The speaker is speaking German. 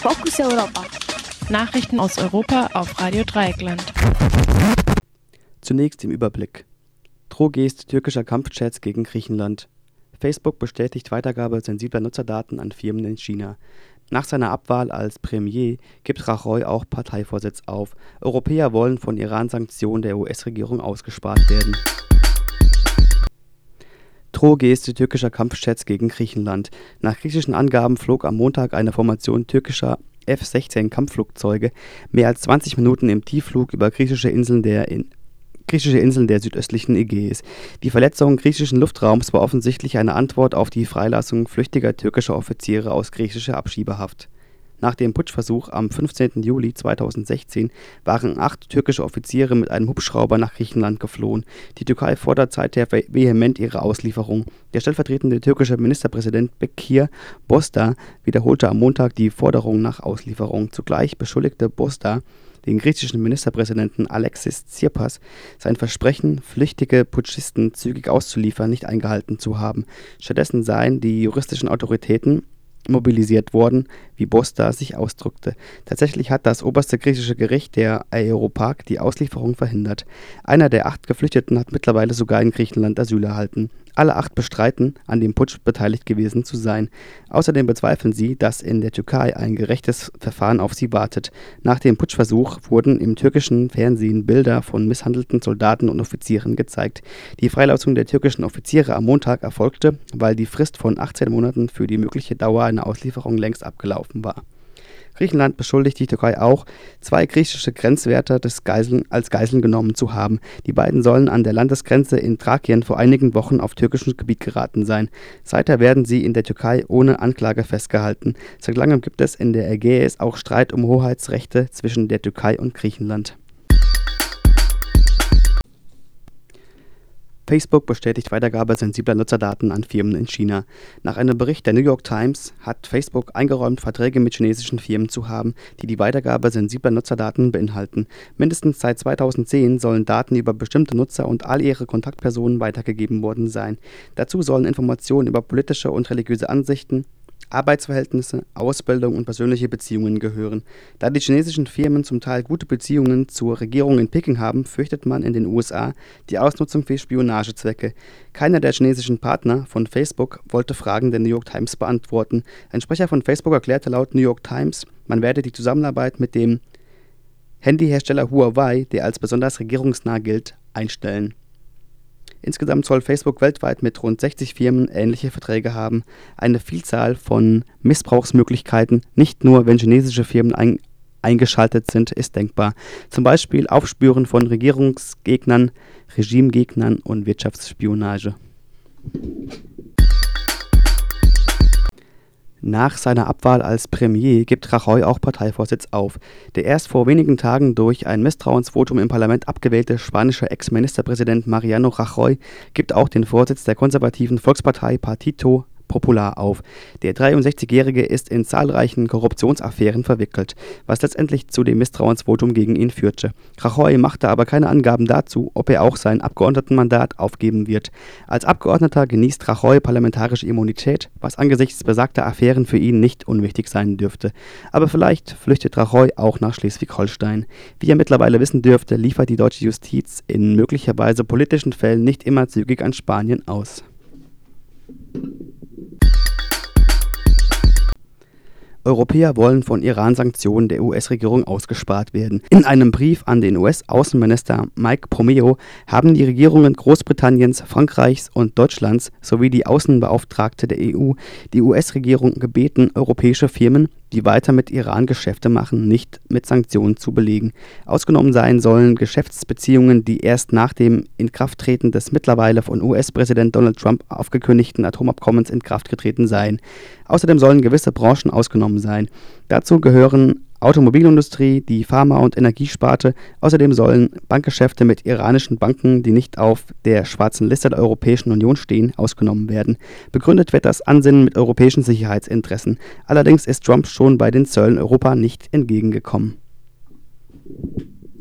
Fokus Europa. Nachrichten aus Europa auf Radio Dreieckland. Zunächst im Überblick. Drohgest türkischer Kampfchats gegen Griechenland. Facebook bestätigt Weitergabe sensibler Nutzerdaten an Firmen in China. Nach seiner Abwahl als Premier gibt Rajoy auch Parteivorsitz auf. Europäer wollen von Iran-Sanktionen der US-Regierung ausgespart werden. Drohgeste türkischer Kampfjets gegen Griechenland. Nach griechischen Angaben flog am Montag eine Formation türkischer F-16-Kampfflugzeuge mehr als 20 Minuten im Tiefflug über griechische Inseln der griechische Inseln der südöstlichen Ägäis. Die Verletzung griechischen Luftraums war offensichtlich eine Antwort auf die Freilassung flüchtiger türkischer Offiziere aus griechischer Abschiebehaft. Nach dem Putschversuch am 15. Juli 2016 waren acht türkische Offiziere mit einem Hubschrauber nach Griechenland geflohen. Die Türkei fordert seither vehement ihre Auslieferung. Der stellvertretende türkische Ministerpräsident Bekir Bosta wiederholte am Montag die Forderung nach Auslieferung. Zugleich beschuldigte Bosta den griechischen Ministerpräsidenten Alexis Tsipras sein Versprechen, flüchtige Putschisten zügig auszuliefern, nicht eingehalten zu haben. Stattdessen seien die juristischen Autoritäten mobilisiert worden, wie Bosta sich ausdrückte. Tatsächlich hat das oberste griechische Gericht, der Aeropark, die Auslieferung verhindert. Einer der acht Geflüchteten hat mittlerweile sogar in Griechenland Asyl erhalten. Alle acht bestreiten, an dem Putsch beteiligt gewesen zu sein. Außerdem bezweifeln sie, dass in der Türkei ein gerechtes Verfahren auf sie wartet. Nach dem Putschversuch wurden im türkischen Fernsehen Bilder von misshandelten Soldaten und Offizieren gezeigt. Die Freilassung der türkischen Offiziere am Montag erfolgte, weil die Frist von 18 Monaten für die mögliche Dauer einer Auslieferung längst abgelaufen war. Griechenland beschuldigt die Türkei auch, zwei griechische Grenzwärter Geiseln, als Geiseln genommen zu haben. Die beiden sollen an der Landesgrenze in Thrakien vor einigen Wochen auf türkisches Gebiet geraten sein. Seither werden sie in der Türkei ohne Anklage festgehalten. Seit langem gibt es in der Ägäis auch Streit um Hoheitsrechte zwischen der Türkei und Griechenland. Facebook bestätigt Weitergabe sensibler Nutzerdaten an Firmen in China. Nach einem Bericht der New York Times hat Facebook eingeräumt, Verträge mit chinesischen Firmen zu haben, die die Weitergabe sensibler Nutzerdaten beinhalten. Mindestens seit 2010 sollen Daten über bestimmte Nutzer und all ihre Kontaktpersonen weitergegeben worden sein. Dazu sollen Informationen über politische und religiöse Ansichten, Arbeitsverhältnisse, Ausbildung und persönliche Beziehungen gehören. Da die chinesischen Firmen zum Teil gute Beziehungen zur Regierung in Peking haben, fürchtet man in den USA die Ausnutzung für Spionagezwecke. Keiner der chinesischen Partner von Facebook wollte Fragen der New York Times beantworten. Ein Sprecher von Facebook erklärte laut New York Times, man werde die Zusammenarbeit mit dem Handyhersteller Huawei, der als besonders regierungsnah gilt, einstellen. Insgesamt soll Facebook weltweit mit rund 60 Firmen ähnliche Verträge haben. Eine Vielzahl von Missbrauchsmöglichkeiten, nicht nur wenn chinesische Firmen ein eingeschaltet sind, ist denkbar. Zum Beispiel Aufspüren von Regierungsgegnern, Regimegegnern und Wirtschaftsspionage. Nach seiner Abwahl als Premier gibt Rajoy auch Parteivorsitz auf. Der erst vor wenigen Tagen durch ein Misstrauensvotum im Parlament abgewählte spanische Ex-Ministerpräsident Mariano Rajoy gibt auch den Vorsitz der konservativen Volkspartei Partito Popular auf. Der 63-Jährige ist in zahlreichen Korruptionsaffären verwickelt, was letztendlich zu dem Misstrauensvotum gegen ihn führte. Rajoy machte aber keine Angaben dazu, ob er auch sein Abgeordnetenmandat aufgeben wird. Als Abgeordneter genießt Rajoy parlamentarische Immunität, was angesichts besagter Affären für ihn nicht unwichtig sein dürfte. Aber vielleicht flüchtet Rajoy auch nach Schleswig-Holstein. Wie ihr mittlerweile wissen dürfte, liefert die deutsche Justiz in möglicherweise politischen Fällen nicht immer zügig an Spanien aus. Europäer wollen von Iran-Sanktionen der US-Regierung ausgespart werden. In einem Brief an den US-Außenminister Mike Pompeo haben die Regierungen Großbritanniens, Frankreichs und Deutschlands sowie die Außenbeauftragte der EU die US-Regierung gebeten, europäische Firmen die weiter mit Iran Geschäfte machen, nicht mit Sanktionen zu belegen. Ausgenommen sein sollen Geschäftsbeziehungen, die erst nach dem Inkrafttreten des mittlerweile von US-Präsident Donald Trump aufgekündigten Atomabkommens in Kraft getreten seien. Außerdem sollen gewisse Branchen ausgenommen sein. Dazu gehören Automobilindustrie, die Pharma- und Energiesparte. Außerdem sollen Bankgeschäfte mit iranischen Banken, die nicht auf der schwarzen Liste der Europäischen Union stehen, ausgenommen werden. Begründet wird das Ansinnen mit europäischen Sicherheitsinteressen. Allerdings ist Trump schon bei den Zöllen Europa nicht entgegengekommen.